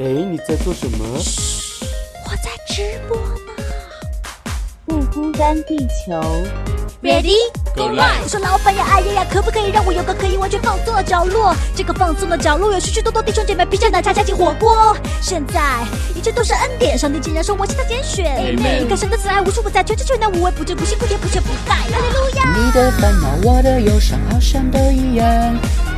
哎，你在做什么？我在直播呢。不孤单，地球。Ready Go live 我说老板呀，哎呀呀，可不可以让我有个可以完全放松的角落？这个放松的角落有许许多多弟兄姐妹披着奶茶加进火锅。现在一切都是恩典，上帝竟然说我是他拣选。Amen 你看神的慈爱无处不在，全知全能无微不至，不辛苦甜不缺不盖。哈利路亚。你的烦恼，我的忧伤，好像都一样。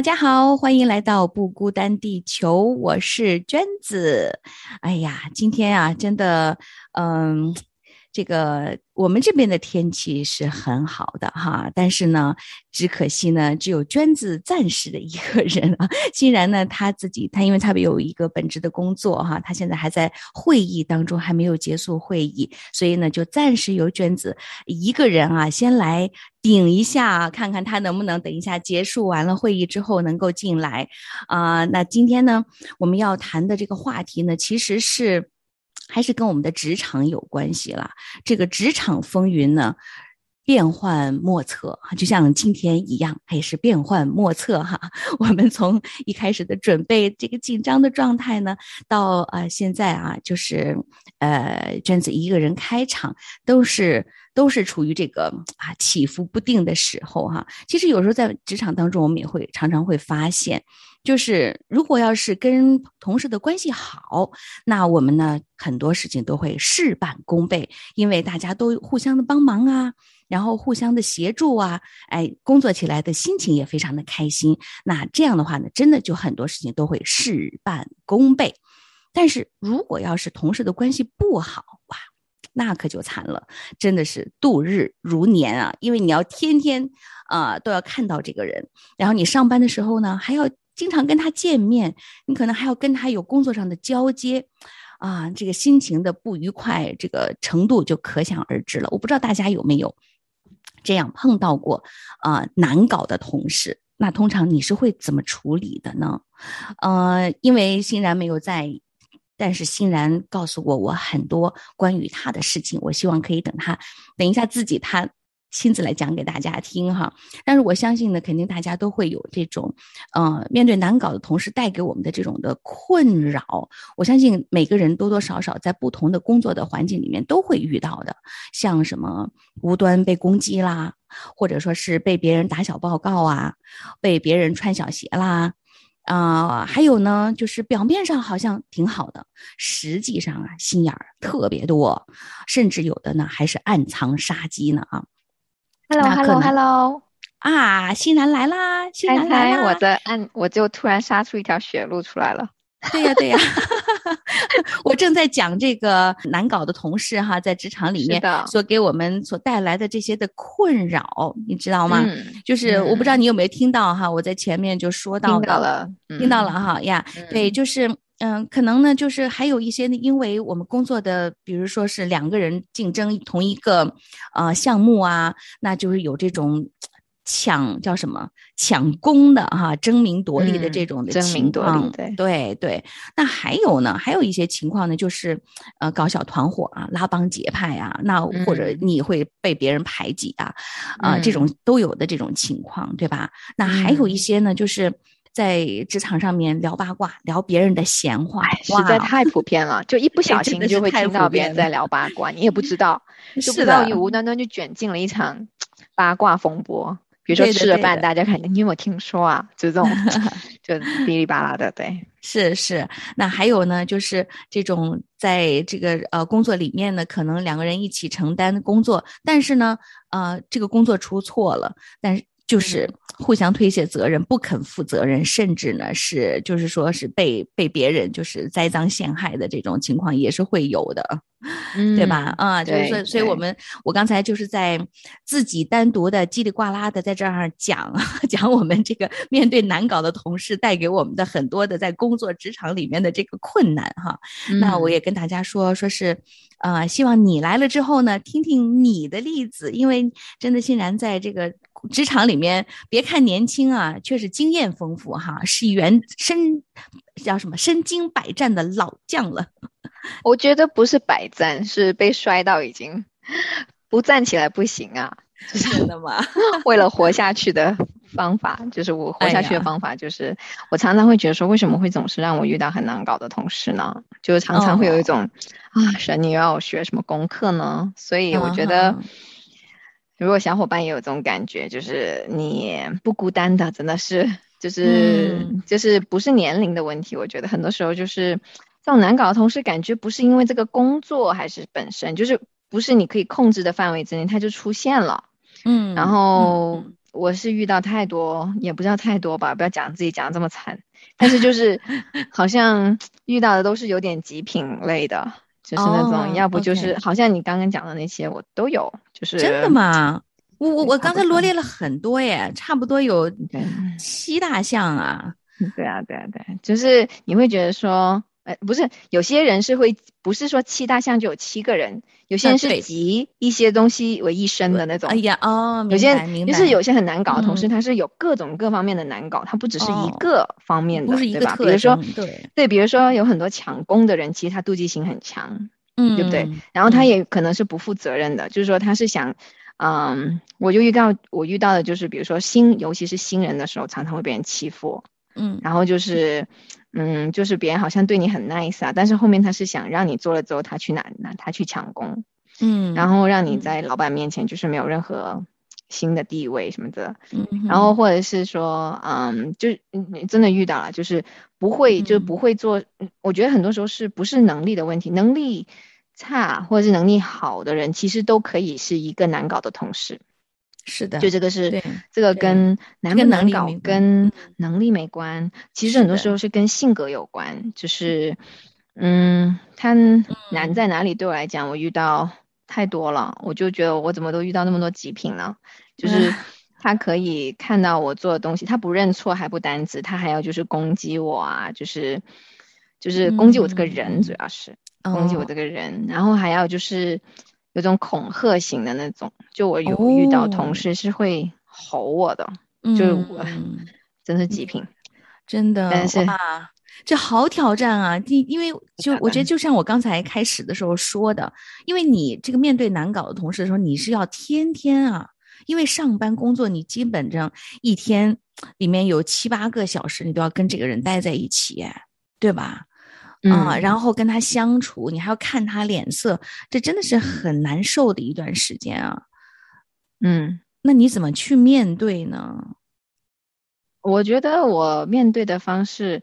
大家好，欢迎来到不孤单地球，我是娟子。哎呀，今天啊，真的，嗯，这个我们这边的天气是很好的哈，但是呢，只可惜呢，只有娟子暂时的一个人啊。欣然呢，他自己他因为他有一个本职的工作哈，他现在还在会议当中，还没有结束会议，所以呢，就暂时由娟子一个人啊，先来顶一下，看看他能不能等一下结束完了会议之后能够进来啊、那今天呢，我们要谈的这个话题呢，其实是还是跟我们的职场有关系啦。这个职场风云呢，变幻莫测，就像今天一样，它也是变幻莫测哈。我们从一开始的准备这个紧张的状态呢，到啊、现在啊，就是呃娟子一个人开场，都是都是处于这个啊起伏不定的时候哈。其实有时候在职场当中，我们也会常常会发现。就是如果要是跟同事的关系好，那我们呢很多事情都会事半功倍，因为大家都互相的帮忙啊，然后互相的协助啊，哎，工作起来的心情也非常的开心。那这样的话呢，真的就很多事情都会事半功倍。但是如果要是同事的关系不好哇，那可就惨了，真的是度日如年啊！因为你要天天啊、都要看到这个人，然后你上班的时候呢，还要经常跟他见面，你可能还要跟他有工作上的交接，啊，这个心情的不愉快，这个程度就可想而知了。我不知道大家有没有这样碰到过啊、难搞的同事？那通常你是会怎么处理的呢？呃，因为欣然没有在。但是欣然告诉过我很多关于他的事情，我希望可以等他等一下自己他亲自来讲给大家听哈。但是我相信呢，肯定大家都会有这种，呃，面对难搞的同事带给我们的这种的困扰。我相信每个人多多少少在不同的工作的环境里面都会遇到的，像什么无端被攻击啦，或者说是被别人打小报告啊，被别人穿小鞋啦。啊、还有呢，就是表面上好像挺好的，实际上啊，心眼儿特别多，甚至有的呢还是暗藏杀机呢啊 Hello 那可 Hello 能 Hello，啊！欣然来啦，欣猜然来啦！我的按，我就突然杀出一条血路出来了。对呀，对呀，我正在讲这个难搞的同事哈，在职场里面所给我们所带来的这些的困扰，你知道吗？嗯，就是我不知道嗯你有没有听到哈，我在前面就说到听到了，听到嗯了哈呀，对，嗯就是嗯，可能呢，就是还有一些呢，因为我们工作的，比如说是两个人竞争同一个呃项目啊，那就是有这种抢叫什么？抢功的哈、争名夺利的这嗯种的争名夺利情况，对。对对。那还有呢，还有一些情况呢，就是呃搞小团伙啊，拉帮结派啊，那或者嗯。你会被别人排挤啊，啊、这种都有的这种情况，对吧？那还有一嗯。些呢，就是在职场上面聊八卦，聊别人的闲话，哎，实在太普遍了，就一不 小心就会听到别人在聊八卦，你也不知道，就不是知道的你无端端就卷进了一场八卦风波。比如说吃了饭，大家看你有没有听说啊？就这种，就哔哩吧啦的，对，是是，那还有呢，就是这种在这个呃工作里面呢，可能两个人一起承担工作，但是呢，呃，这个工作出错了，但是就是互相推卸责任，不肯负责任，甚至呢是就是说是被被别人就是栽赃陷害的这种情况也是会有的。对吧？嗯啊，就是所以我们我刚才就是在自己单独的叽里呱啦的在这儿讲 讲我们这个面对难搞的同事带给我们的很多的在工作职场里面的这个困难哈。那我嗯也跟大家说，说是，呃，希望你来了之后呢，听听你的例子，因为真的欣然在这个职场里面，别看年轻啊，却是经验丰富哈，是原身叫什么身经百战的老将了。我觉得不是百战，是被摔到已经不站起来不行啊，真的吗？为了活下去的方法，就是我活下去的方法，就是我常常会觉得说，为什么会总是让我遇到很难搞的同事呢？就是常常会有一种、啊，神，你又要我学什么功课呢？所以我觉得嗯，如果小伙伴也有这种感觉，就是你不孤单的，真的是就是、嗯。就是不是年龄的问题，我觉得很多时候就是这种难搞的同事，感觉不是因为这个工作，还是本身就是不是你可以控制的范围之内，它就出现了。嗯，然嗯后我是遇到太多，也不知道太多吧，不要讲自己讲的这么惨，但是就是 好像遇到的都是有点极品类的，就是那种、哦要不就是好像你刚刚讲的那些我都有，就是真的？吗？我我我刚才罗列了很多耶，差不多有七大项啊。对啊，对啊，对啊，就是你会觉得说，呃，不是有些人是会，不是说七大项就有七个人，有些人是集一些东西为一身的那种。哎呀，哦，有些就是有些很难搞的同事，嗯他是有各种各方面的难搞，他不只是一哦个方面的，不是一对吧？比如说，对，对，比如说有很多抢功的人，其实他妒忌心很强，嗯，对不对？然后他嗯。也可能是不负责任的，就是说他是想，嗯，我就遇到我遇到的就是，比如说新，尤其是新人的时候，常常会被人欺负，嗯。然后就是，嗯，就是别人好像对你很 nice 啊，但是后面他是想让你做了之后，他去拿拿他去抢功，嗯，然后让你嗯。在老板面前就是没有任何新的地位什么的，嗯，然后或者是说，嗯，就嗯你真的遇到了，就是不会，就嗯不会做。嗯我觉得很多时候是不是能力的问题，能力差或者是能力好的人，其实都可以是一个难搞的同事。是的，就这个是这个跟难跟不难搞能力跟嗯能力没关，其实很多时候是跟性格有关。就是，嗯，他难在哪里？对我来讲，我遇到太多了，我就觉得我怎么都遇到那么多极品呢？就是他可以看到我做的东西，他不认错还不单止，他还要就是攻击我啊，就是就是攻击我这个人，主要是。攻击我哦这个人，然后还要就是有种恐吓型的那种，就我有遇到哦同事是会吼我的，就是我嗯 真是极品。真的，但是哇，这好挑战啊！因因为 就我觉得，就像我刚才开始的时候说的，因为你这个面对难搞的同事的时候，你是要天天啊，因为上班工作你基本上一天里面有七八个小时，你都要跟这个人待在一起，对吧？啊，嗯然后跟他相处，你还要看他脸色，这真的是很难受的一段时间啊。嗯，那你怎么去面对呢？我觉得我面对的方式，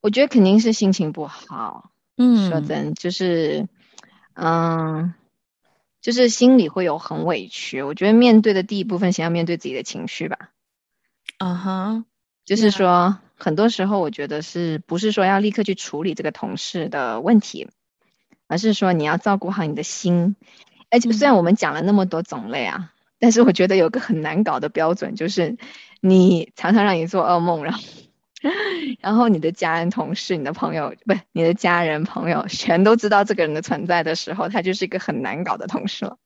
我觉得肯定是心情不好。嗯，说真，就是，嗯，就是心里会有很委屈。我觉得面对的第一部分，先要面对自己的情绪吧。啊哈，就是说，很多时候我觉得是不是说要立刻去处理这个同事的问题，而是说你要照顾好你的心。而且虽然我们讲了那么多种类啊，但是我觉得有个很难搞的标准，就是你常常让你做噩梦，然后 然后你的家人、同事、你的朋友，不是你的家人、朋友，全都知道这个人的存在的时候，他就是一个很难搞的同事了。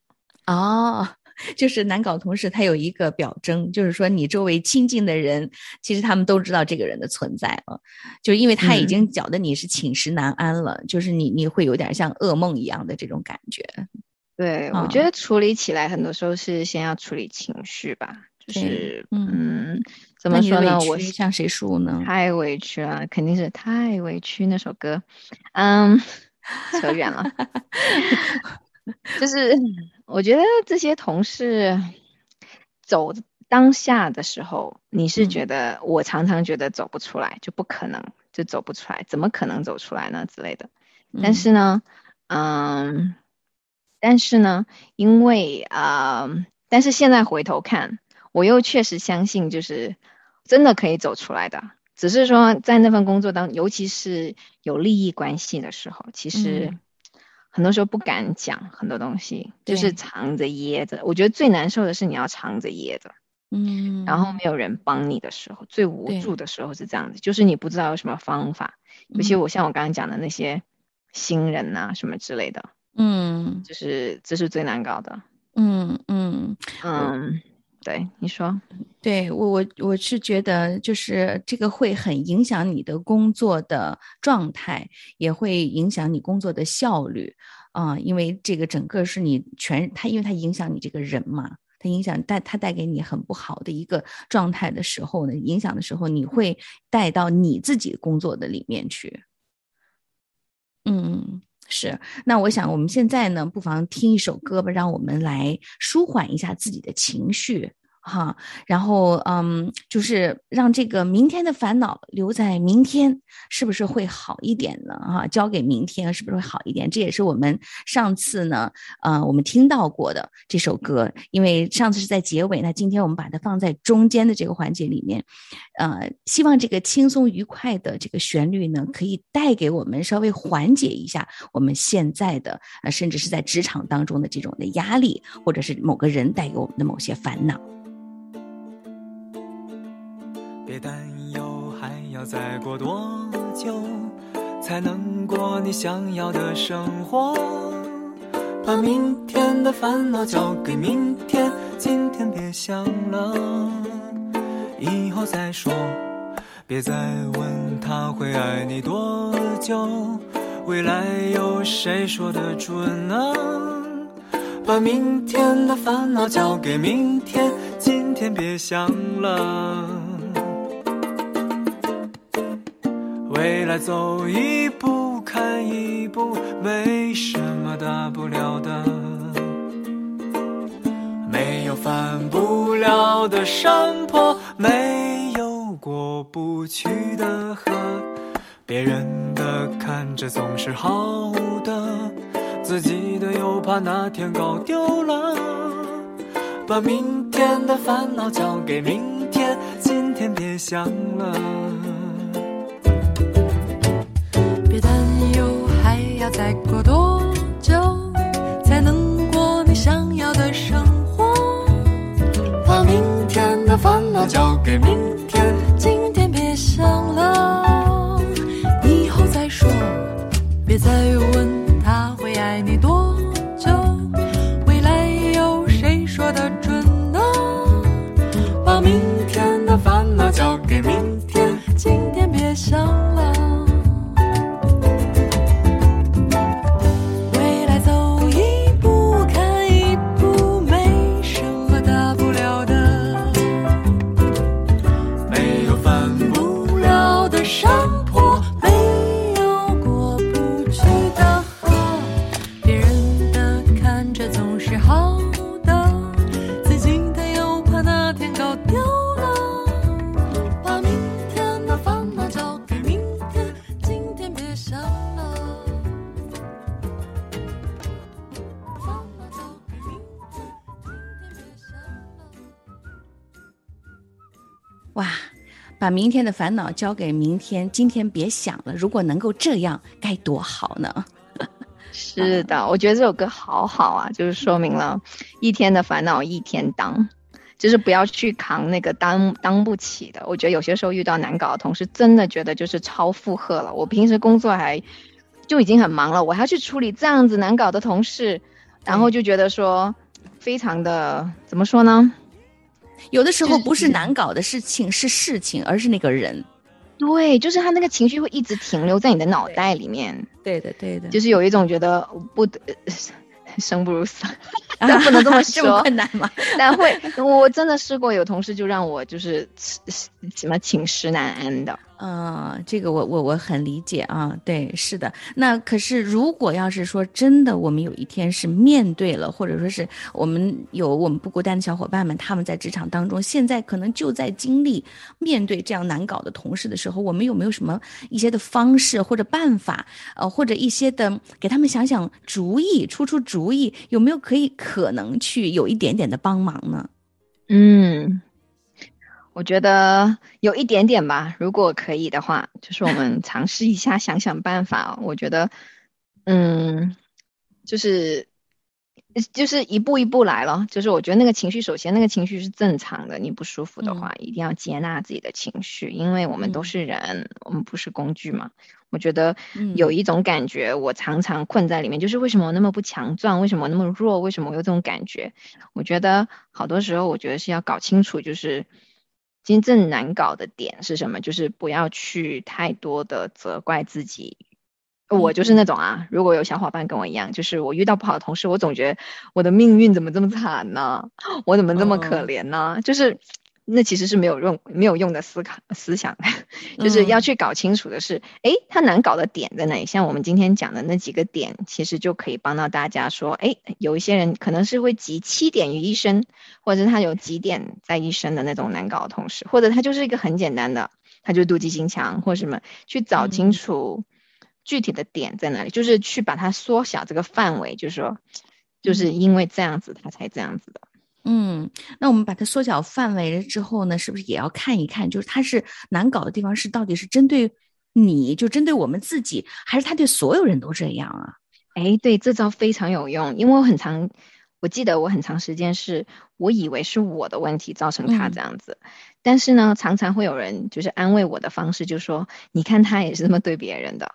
哦，就是难搞同事，他有一个表征，就是说你周围亲近的人，其实他们都知道这个人的存在了，就是因为他已经搅得你是寝食难安了，就是你你会有点像噩梦一样的这种感觉。对，啊我觉得处理起来很多时候是先要处理情绪吧，就是嗯嗯，怎么说呢？我向谁诉呢？太委屈了，肯定是太委屈那首歌，嗯，扯远了。就是我觉得这些同事走当下的时候，你是觉得、我常常觉得走不出来，就不可能，就走不出来，怎么可能走出来呢？之类的。但嗯。是呢，嗯，但是呢，因为啊、呃但是现在回头看，我又确实相信，就是真的可以走出来的。只是说在那份工作当，尤其是有利益关系的时候，其实嗯很多时候不敢讲很多东西，就是藏着掖着。我觉得最难受的是你要藏着掖着，嗯，然后没有人帮你的时候，最无助的时候是这样子，就是你不知道有什么方法。尤其嗯我像我刚刚讲的那些新人呐、什么之类的，嗯就是这是最难搞的。嗯嗯，嗯，对，你说，对我我我是觉得，就是这个会很影响你的工作的状态，也会影响你工作的效率啊、因为这个整个是你全它，因为它影响你这个人嘛，它影响带它带给你很不好的一个状态的时候呢，影响的时候，你会带到你自己工作的里面去。嗯，是。那我想我们现在呢，不妨听一首歌吧，让我们来舒缓一下自己的情绪。哈，然后嗯，就是让这个明天的烦恼留在明天，是不是会好一点呢？哈，交给明天是不是会好一点？这也是我们上次呢，呃，我们听到过的这首歌，因为上次是在结尾，那今天我们把它放在中间的这个环节里面，呃，希望这个轻松愉快的这个旋律呢，可以带给我们稍微缓解一下我们现在的，呃，甚至是在职场当中的这种的压力，或者是某个人带给我们的某些烦恼。别担忧，还要再过多久才能过你想要的生活？把明天的烦恼交给明天，今天别想了，以后再说。别再问他会爱你多久，未来有谁说得准呢？把明天的烦恼交给明天，今天别想了。未来走一步看一步，没什么大不了的。没有翻不了的山坡，没有过不去的河。别人的看着总是好的，自己的又怕哪天搞丢了。把明天的烦恼交给明天，今天别想了。再过多久才能过你想要的生活？把明天的烦恼交给明天，今天别想了，以后再说。别再问他会爱你多久，未来有谁说得准呢？把明天的烦恼交给明把明天的烦恼交给明天，今天别想了。如果能够这样，该多好呢！是的，我觉得这首歌好好啊，就是说明了一天的烦恼一天当，就是不要去扛那个当当不起的。我觉得有些时候遇到难搞的同事，真的觉得就是超负荷了。我平时工作还就已经很忙了，我还要去处理这样子难搞的同事，然后就觉得说非常的怎么说呢？有的时候不是难搞的事情是事情，而是那个人。对，就是他那个情绪会一直停留在你的脑袋里面，对的，对的，就是有一种觉得不得 生不如死。不能这么 这么说困难吗？但会，我真的试过有同事就让我就是什么寝食难安的。嗯，这个我我我很理解啊，对，是的。那可是如果要是说真的，我们有一天是面对了，或者说是我们有我们不孤单的小伙伴们，他们在职场当中，现在可能就在经历面对这样难搞的同事的时候，我们有没有什么一些的方式或者办法，呃，或者一些的给他们想想主意，出出主意，有没有可以可可能去有一点点的帮忙呢？嗯，我觉得有一点点吧，如果可以的话，就是我们尝试一下，想想办法。我觉得，嗯，就是就是一步一步来了。就是我觉得那个情绪，首先那个情绪是正常的，你不舒服的话，一定要接纳自己的情绪，因为我们都是人，我们不是工具嘛。我觉得有一种感觉，我常常困在里面，就是为什么我那么不强壮？为什么我那么弱？为什么我有这种感觉？我觉得好多时候，我觉得是要搞清楚，就是真正难搞的点是什么，就是不要去太多的责怪自己。我就是那种啊，如果有小伙伴跟我一样，就是我遇到不好的同事，我总觉得我的命运怎么这么惨呢？我怎么这么可怜呢？就是。那其实是没有用、没有用的思考思想，就是要去搞清楚的是，哎，他难搞的点在哪里？像我们今天讲的那几个点，其实就可以帮到大家说，哎，有一些人可能是会集七点于一身，或者他有几点在一身的那种难搞的同事，或者他就是一个很简单的，他就妒忌心强或什么，去找清楚具体的点在哪里，就是去把它缩小这个范围，就是说，就是因为这样子他才这样子的。嗯，那我们把它缩小范围了之后呢，是不是也要看一看，就是它是难搞的地方是到底是针对你就针对我们自己，还是他对所有人都这样啊？哎，对，这招非常有用，因为我很长，我记得我很长时间是我以为是我的问题造成他这样子，但是呢，常常会有人就是安慰我的方式，就说你看他也是这么对别人的。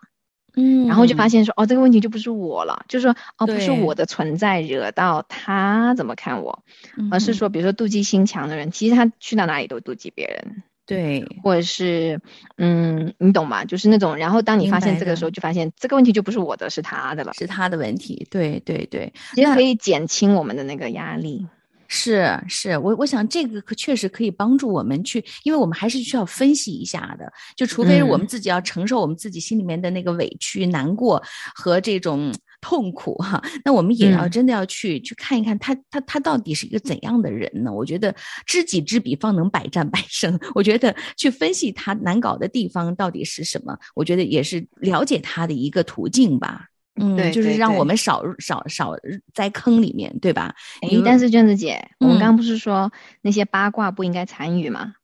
嗯，然后就发现说，哦，这个问题就不是我了，就是说，哦，不是我的存在惹到他怎么看我，而是说，比如说妒忌心强的人，其实他去到哪里都妒忌别人，对，或者是，嗯，你懂吗？就是那种，然后当你发现这个时候，就发现这个问题就不是我的，是他的了，是他的问题，对对对，其实可以减轻我们的那个压力。是是，我我想这个可确实可以帮助我们去，因为我们还是需要分析一下的。就除非是我们自己要承受我们自己心里面的那个委屈、难过和这种痛苦哈，那我们也要真的要去去看一看他他他到底是一个怎样的人呢？我觉得知己知彼，方能百战百胜。我觉得去分析他难搞的地方到底是什么，我觉得也是了解他的一个途径吧。嗯，对，就是让我们少少少在坑里面，对吧？哎，但是娟子姐，我们刚刚不是说那些八卦不应该参与吗？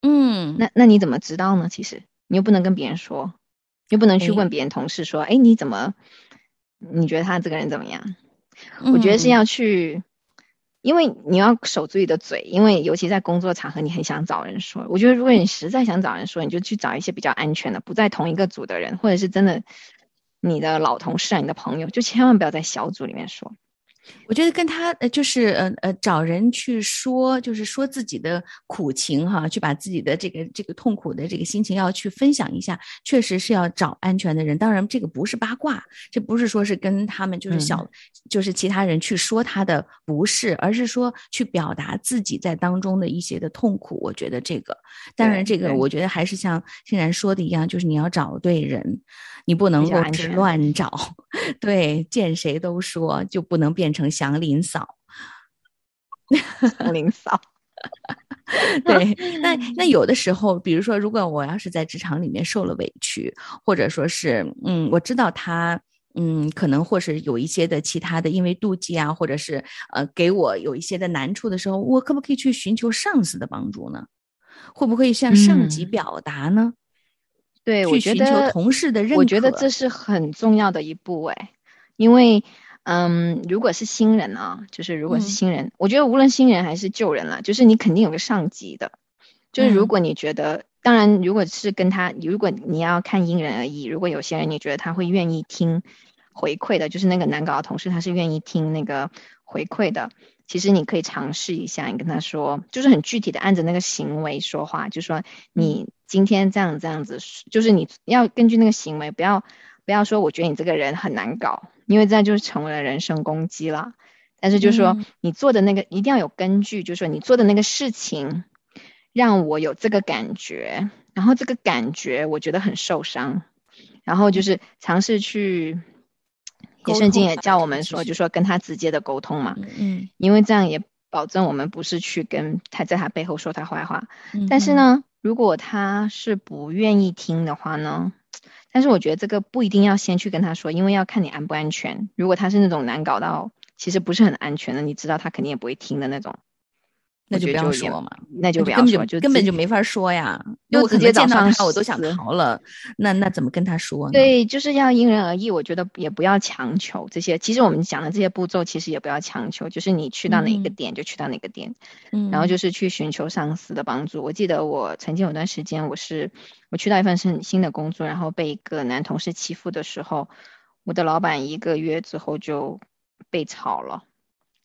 嗯，那那你怎么知道呢？其实你又不能跟别人说，又不能去问别人同事说，哎，你怎么？你觉得他这个人怎么样？我觉得是要去，因为你要守住你的嘴，因为尤其在工作场合，你很想找人说。我觉得如果你实在想找人说，你就去找一些比较安全的，不在同一个组的人，或者是真的。你的老同事啊，你的朋友，就千万不要在小组里面说。我觉得跟他呃，就是呃呃，找人去说，就是说自己的苦情哈，去把自己的这个这个痛苦的这个心情要去分享一下，确实是要找安全的人。当然，这个不是八卦，这不是说是跟他们就是小，就是其他人去说他的不是，而是说去表达自己在当中的一些的痛苦。我觉得这个，当然这个，我觉得还是像欣然说的一样，就是你要找对人，你不能够是乱找，对，见谁都说，就不能变。成祥林嫂，祥林嫂，对，那那有的时候，比如说，如果我要是在职场里面受了委屈，或者说是，嗯，我知道他，嗯，可能或是有一些的其他的，因为妒忌啊，或者是呃，给我有一些的难处的时候，我可不可以去寻求上司的帮助呢？会不会向上级表达呢？对，我觉得同事的认可，我觉得这是很重要的一步，哎，因为。嗯，如果是新人啊，就是如果是新人，我觉得无论新人还是旧人了，就是你肯定有个上级的。就是如果你觉得，当然，如果是跟他，如果你要看因人而异。如果有些人你觉得他会愿意听回馈的，就是那个难搞的同事，他是愿意听那个回馈的。其实你可以尝试一下，你跟他说，就是很具体的按着那个行为说话，就说你今天这样这样子，就是你要根据那个行为，不要不要说我觉得你这个人很难搞。因为这样就是成为了人身攻击了，但是就是说你做的那个一定要有根据，就是说你做的那个事情让我有这个感觉，然后这个感觉我觉得很受伤，然后就是尝试去，也圣经也叫我们说，就说跟他直接的沟通嘛，嗯，因为这样也保证我们不是去跟他在他背后说他坏话，但是呢，如果他是不愿意听的话呢？但是我觉得这个不一定要先去跟他说，因为要看你安不安全。如果他是那种难搞到，其实不是很安全的，你知道他肯定也不会听的那种。那就不要说嘛，那就不要根本就说，就根本就没法说呀。就我直接见到他，我都想逃了，那那怎么跟他说呢？，对，就是要因人而异。我觉得也不要强求这些。其实我们讲的这些步骤，其实也不要强求，就是你去到哪一个嗯点就去到哪个点，嗯，然后就是去寻求上司的帮助。我记得我曾经有段时间，我是我去到一份新新的工作，然后被一个男同事欺负的时候，我的老板一个月之后就被炒了，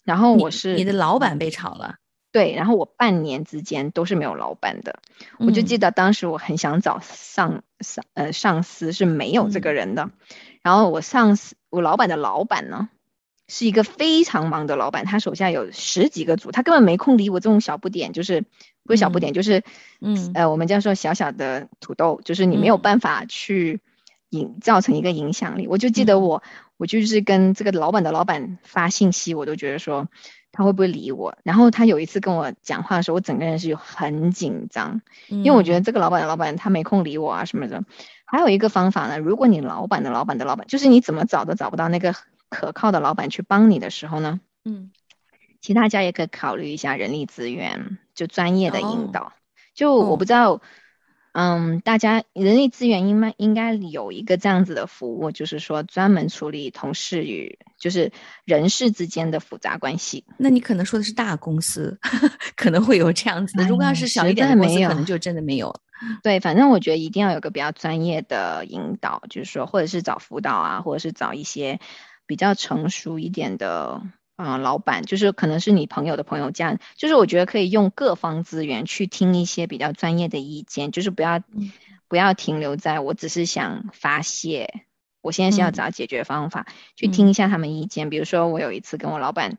然后我是你的老板被炒了，对，然后我半年之间都是没有老板的。我就嗯记得当时我很想找上上呃上司是没有这个嗯人的，然后我上司我老板的老板呢是一个非常忙的老板，他手下有十几个组，他根本没空理我这种小不点，就是不是小不点，就是嗯呃我们叫做小小的土豆，就是你没有嗯办法去影造成一个影响力。我就记得嗯我我就是跟这个老板的老板发信息，我都觉得说。他会不会理我？然后他有一次跟我讲话的时候，我整个人是很紧张，因为我觉得这个老板的老板他没空理我啊什么的。还有一个方法呢，如果你老板的老板的老板，就是你怎么找都找不到那个可靠的老板去帮你的时候呢，嗯其实大家也可以考虑一下人力资源，就专业的哦引导。就我不知道，嗯，大家人力资源应该应该有一个这样子的服务，就是说专门处理同事与就是人事之间的复杂关系。那你可能说的是大公司，可能会有这样子的。如果要哎是小一点的公司，可能就真的没有。对，反正我觉得一定要有个比较专业的引导，就是说，或者是找辅导啊，或者是找一些比较成熟一点的，呃，老板，就是可能是你朋友的朋友这样，就是我觉得可以用各方资源去听一些比较专业的意见，就是不要、嗯不要停留在我只是想发泄，我现在是要嗯找解决方法，去听一下他们意见。比如说，我有一次跟我老板。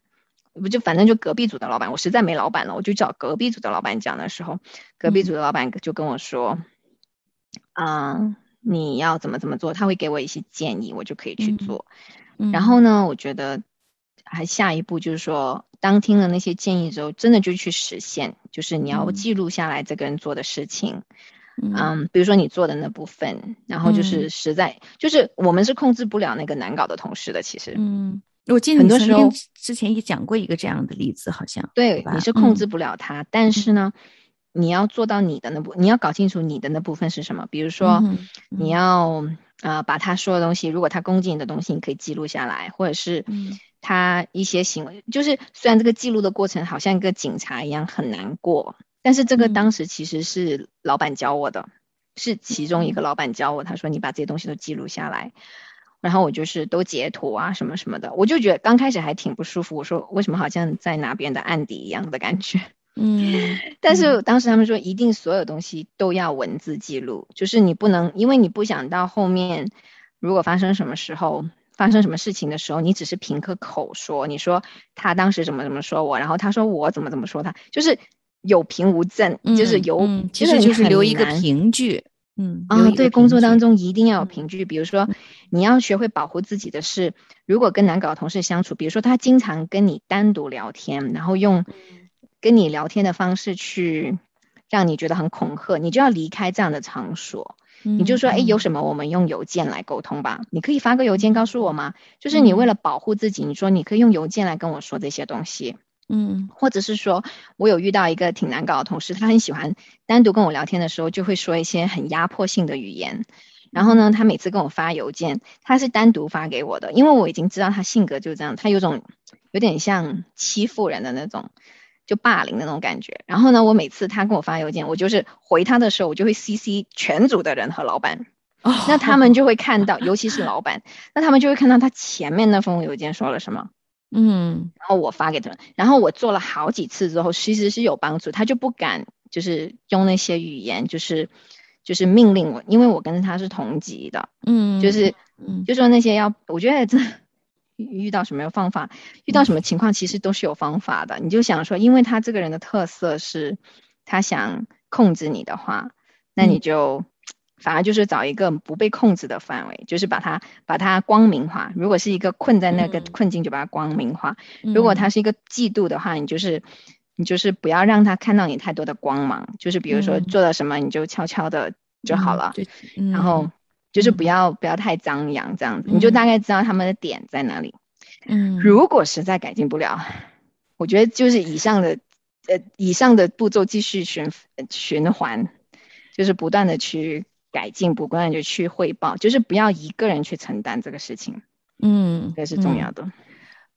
不就反正就隔壁组的老板，我实在没老板了，我就找隔壁组的老板讲的时候，隔壁嗯组的老板就跟我说，啊、你要怎么怎么做，他会给我一些建议，我就可以去嗯做。嗯然后呢，我觉得还下一步就是说，当听了那些建议之后，真的就去实现，就是你要嗯。记录下来这个人做的事情，嗯。嗯，比如说你做的那部分，然后就是嗯实在，就是我们是控制不了那个难搞的同事的，其实。嗯，我记得很多时候你曾经之前也讲过一个这样的例子，好像对，吧你是？控嗯。制不了他，但是呢，你要做到你的那部，你要搞清楚你的那部分是什么。比如说，你要呃把他说的东西，如果他攻击你的东西，你可以记录下来，或者是嗯他一些行为，就是虽然这个记录的过程好像一个警察一样很难过，但是这个嗯当时其实是老板教我的，是其中一个老板教我，他说你把这些东西都记录下来。然后我就是都截图啊什么什么的，我就觉得刚开始还挺不舒服。我说为什么好像在拿别人的案底一样的感觉？嗯，但是当时他们说，一定所有东西都要文字记录，就是你不能，因为你不想到后面如果发生什么时候发生什么事情的时候，你只是凭个口说，你说他当时怎么怎么说我，然后他说我怎么怎么说他，就是有凭无证，就是嗯有，嗯其实就是留一个凭据，嗯啊，对，工作当中一定要有嗯凭据。比如说，你要学会保护自己的是，如果跟难搞的同事相处，比如说他经常跟你单独聊天，然后用嗯跟你聊天的方式去让你觉得很恐吓，你就要离开这样的场所。你就说，哎，有嗯什么我们用邮件来沟通吧？你可以发个邮件告诉我吗？就是你为嗯了保护自己，你说你可以用邮件来跟我说这些东西。嗯或者是说，我有遇到一个挺难搞的同事，他很喜欢单独跟我聊天的时候，就会说一些很压迫性的语言。然后呢，他每次跟我发邮件，他是单独发给我的，因为我已经知道他性格就这样，他有种有点像欺负人的那种，就霸凌的那种感觉。然后呢，我每次他跟我发邮件，我就是回他的时候，我就会 CC 全组的人和老板，那他们就会看到，尤其是老板，那他们就会看到他前面那封邮件说了什么。嗯然后我发给他们，然后我做了好几次之后，其实是有帮助，他就不敢就是用那些语言，就是就是命令我，因为我跟他是同级的，嗯，就是嗯就说那些要，我觉得这遇到什么方法，遇到什么情况，其实都是有方法的。你就想说，因为他这个人的特色是，他想控制你的话，那你嗯就。反而就是找一个不被控制的范围，就是把它把它光明化。如果是一个困在那个嗯困境，就把它光明化。如果他是一个嫉妒的话，你就是你就是不要让他看到你太多的光芒，就是比如说嗯做了什么，你就悄悄的就好了，就然后就是不嗯要不要太张扬，这样子你就大概知道他们的点在哪里。嗯，如果实在改进不了，我觉得就是以上的呃以上的步骤继续循呃循环，就是不断的去改进，不断的去汇报，就是不要一个人去承担这个事情，嗯，这是重要的。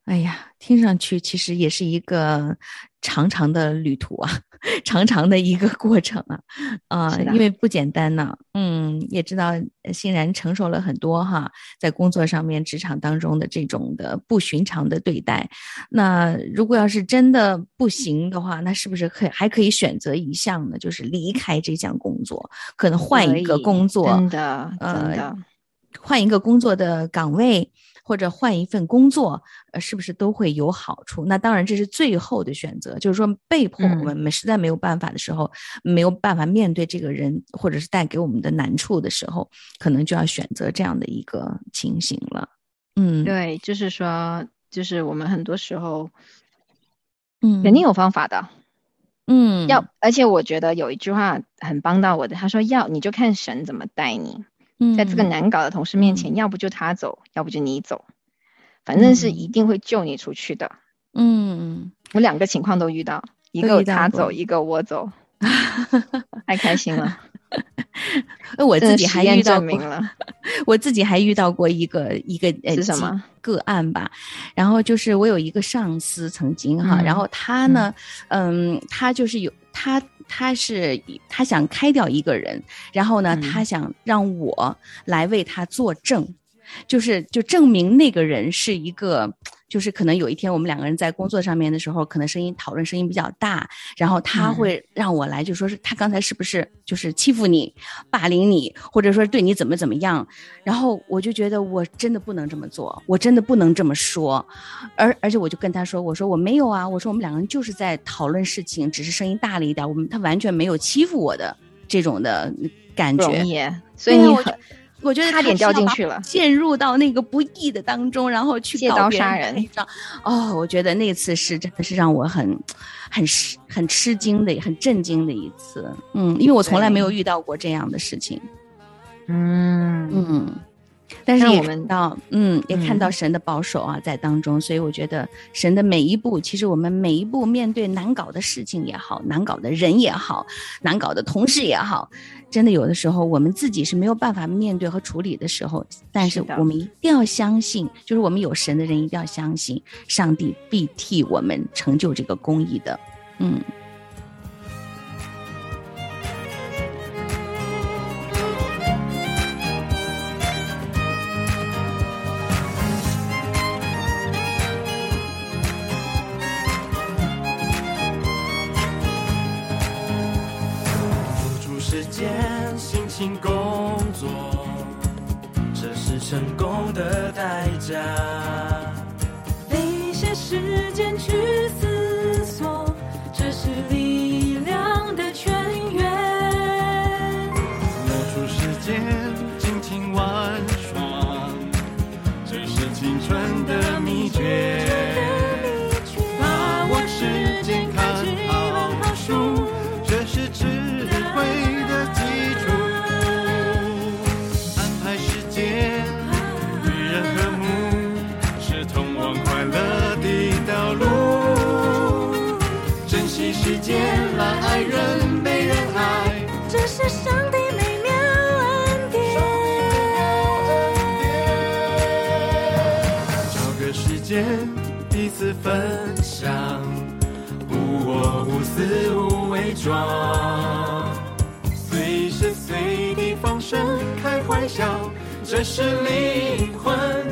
哎呀，听上去其实也是一个长长的旅途啊，长长的一个过程啊，啊、因为不简单呢。嗯，也知道呃欣然承受了很多哈，在工作上面、职场当中的这种的不寻常的对待。那如果要是真的不行的话，那是不是可以还可以选择一项呢？就是离开这项工作，可能换一个工作，真的真呃的，换一个工作的岗位，或者换一份工作，呃，是不是都会有好处？那当然，这是最后的选择，就是说被迫嗯我们实在没有办法的时候，没有办法面对这个人，或者是带给我们的难处的时候，可能就要选择这样的一个情形了。嗯，对，就是说，就是我们很多时候嗯，肯定有方法的，嗯，要，而且我觉得有一句话很帮到我的，他说要你就看神怎么带你，在这个嗯难搞的同事面前，要不就他走，要不就你走，反正是嗯。一定会救你出去的。嗯，我两个情况都遇到，一个他走，一个我走，太开心了，呃 我真的自己还遇到过了我自己还遇到过一个一个呃什么个案吧，然后就是我有一个上司曾经哈，嗯然后他呢，嗯，他就是有他他是他想开掉一个人，然后呢，嗯他想让我来为他作证。就是就证明那个人是一个，就是可能有一天我们两个人在工作上面的时候，可能声音讨论声音比较大，然后他嗯。会让我来，就说是他刚才是不是就是欺负你、霸凌你，或者说对你怎么怎么样，然后我就觉得我真的不能这么做，我真的不能这么说，而而且我就跟他说，我说我没有啊，我说我们两个人就是在讨论事情，只是声音大了一点，我们他完全没有欺负我的这种的感觉所以你很我觉得差点掉进去了陷入到那个不义的当中，然后去借刀杀人你知道。哦，我觉得那次是真的是让我很、很吃、很吃惊的、很震惊的一次。嗯，因为我从来没有遇到过这样的事情。嗯嗯，但是我们到，嗯，也看到嗯神的保守啊，在当中，所以我觉得神的每一步，其实我们每一步面对难搞的事情也好，难搞的人也好，难搞的同事也好，真的有的时候我们自己是没有办法面对和处理的时候，但是我们一定要相信，就是我们有神的人一定要相信，上帝必替我们成就这个公义的。嗯。出分享，无我无私无伪装，随时随地放声开怀笑，这是灵魂。